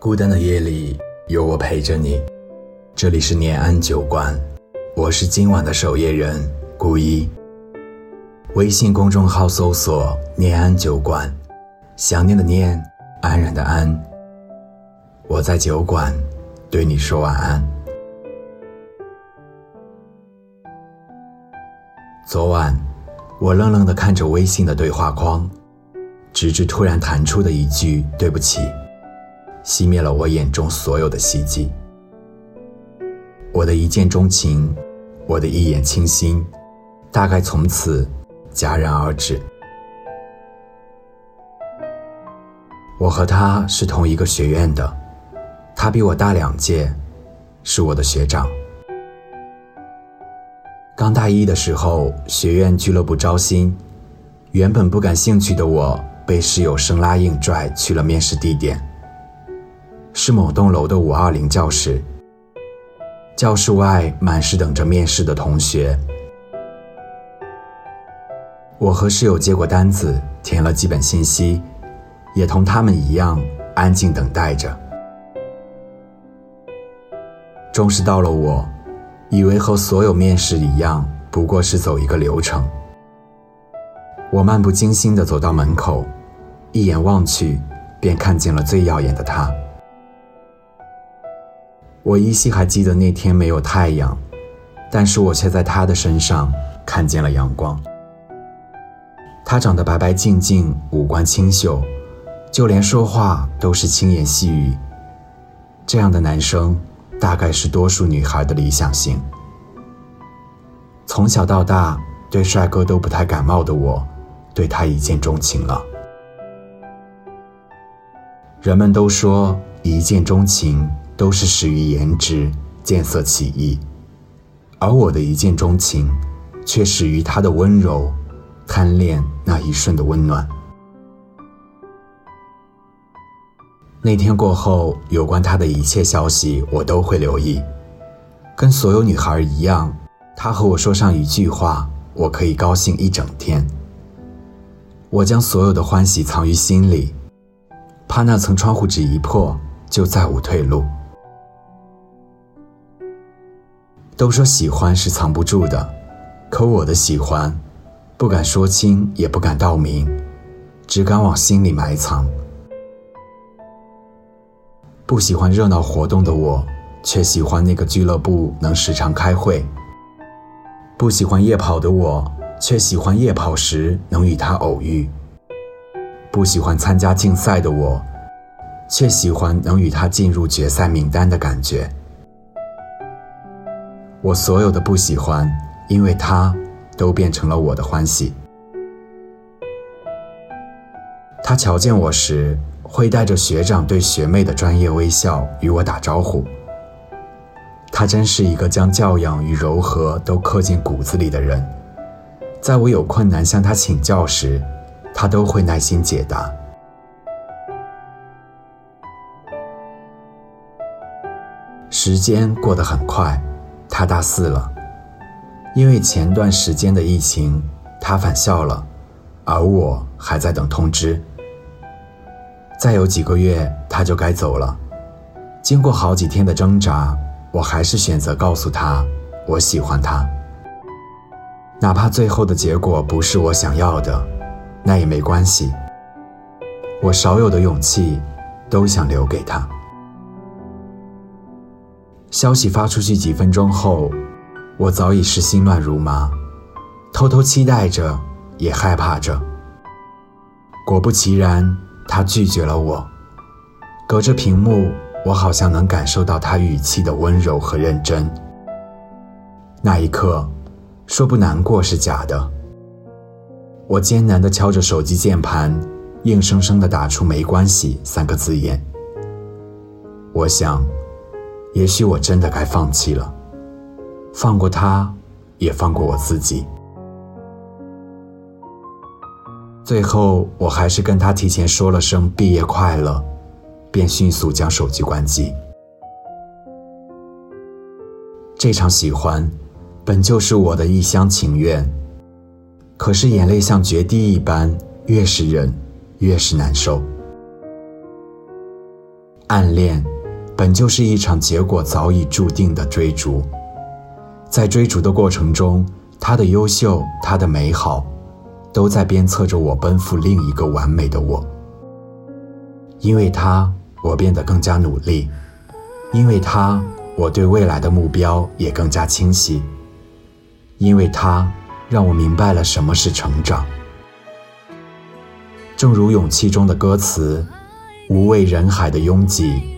孤单的夜里，有我陪着你。这里是念安酒馆，我是今晚的守夜人顾一。微信公众号搜索“念安酒馆”，想念的念，安然的安。我在酒馆，对你说晚安。昨晚，我愣愣的看着微信的对话框，直至突然弹出的一句“对不起”。熄灭了我眼中所有的希冀。我的一见钟情，我的一眼倾心，大概从此戛然而止。我和他是同一个学院的，他比我大两届，是我的学长。刚大一的时候，学院俱乐部招新，原本不感兴趣的我，被室友生拉硬拽去了面试地点。是某栋楼的五二零教室。教室外满是等着面试的同学。我和室友接过单子，填了基本信息，也同他们一样安静等待着。终是到了我，以为和所有面试一样，不过是走一个流程。我漫不经心地走到门口，一眼望去，便看见了最耀眼的他。我依稀还记得那天没有太阳，但是我却在他的身上看见了阳光。他长得白白净净，五官清秀，就连说话都是轻言细语。这样的男生，大概是多数女孩的理想型。从小到大对帅哥都不太感冒的我，对他一见钟情了。人们都说一见钟情。都是始于颜值，见色起意，而我的一见钟情，却始于他的温柔，贪恋那一瞬的温暖。那天过后，有关他的一切消息，我都会留意。跟所有女孩一样，他和我说上一句话，我可以高兴一整天。我将所有的欢喜藏于心里，怕那层窗户纸一破，就再无退路。都说喜欢是藏不住的，可我的喜欢，不敢说清，也不敢道明，只敢往心里埋藏。不喜欢热闹活动的我，却喜欢那个俱乐部能时常开会；不喜欢夜跑的我，却喜欢夜跑时能与他偶遇；不喜欢参加竞赛的我，却喜欢能与他进入决赛名单的感觉。我所有的不喜欢，因为他，都变成了我的欢喜。他瞧见我时，会带着学长对学妹的专业微笑与我打招呼。他真是一个将教养与柔和都刻进骨子里的人，在我有困难向他请教时，他都会耐心解答。时间过得很快。他大四了，因为前段时间的疫情，他返校了，而我还在等通知。再有几个月，他就该走了。经过好几天的挣扎，我还是选择告诉他，我喜欢他。哪怕最后的结果不是我想要的，那也没关系。我少有的勇气，都想留给他。消息发出去几分钟后，我早已是心乱如麻，偷偷期待着，也害怕着。果不其然，他拒绝了我。隔着屏幕，我好像能感受到他语气的温柔和认真。那一刻，说不难过是假的。我艰难地敲着手机键盘，硬生生地打出“没关系”三个字眼。我想。也许我真的该放弃了，放过他，也放过我自己。最后，我还是跟他提前说了声毕业快乐，便迅速将手机关机。这场喜欢，本就是我的一厢情愿，可是眼泪像决堤一般，越是忍，越是难受。暗恋，本就是一场结果早已注定的追逐。在追逐的过程中，他的优秀，他的美好，都在鞭策着我奔赴另一个完美的我。因为他，我变得更加努力；因为他，我对未来的目标也更加清晰；因为他，让我明白了什么是成长。正如勇气中的歌词：“无畏人海的拥挤，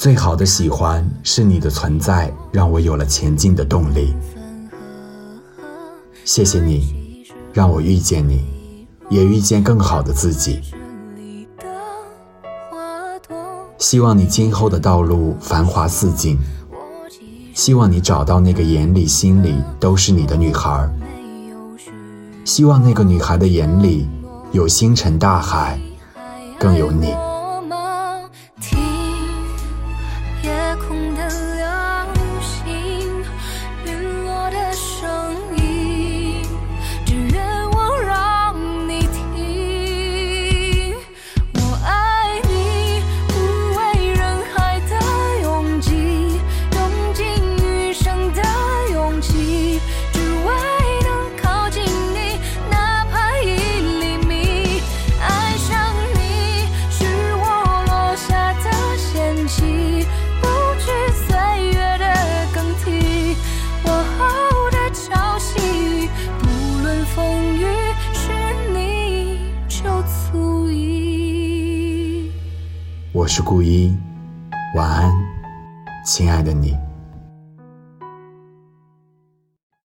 最好的喜欢是你的存在，让我有了前进的动力。谢谢你，让我遇见你，也遇见更好的自己。希望你今后的道路繁华似锦，希望你找到那个眼里心里都是你的女孩，希望那个女孩的眼里有星辰大海，更有你。我是顾一，晚安，亲爱的你。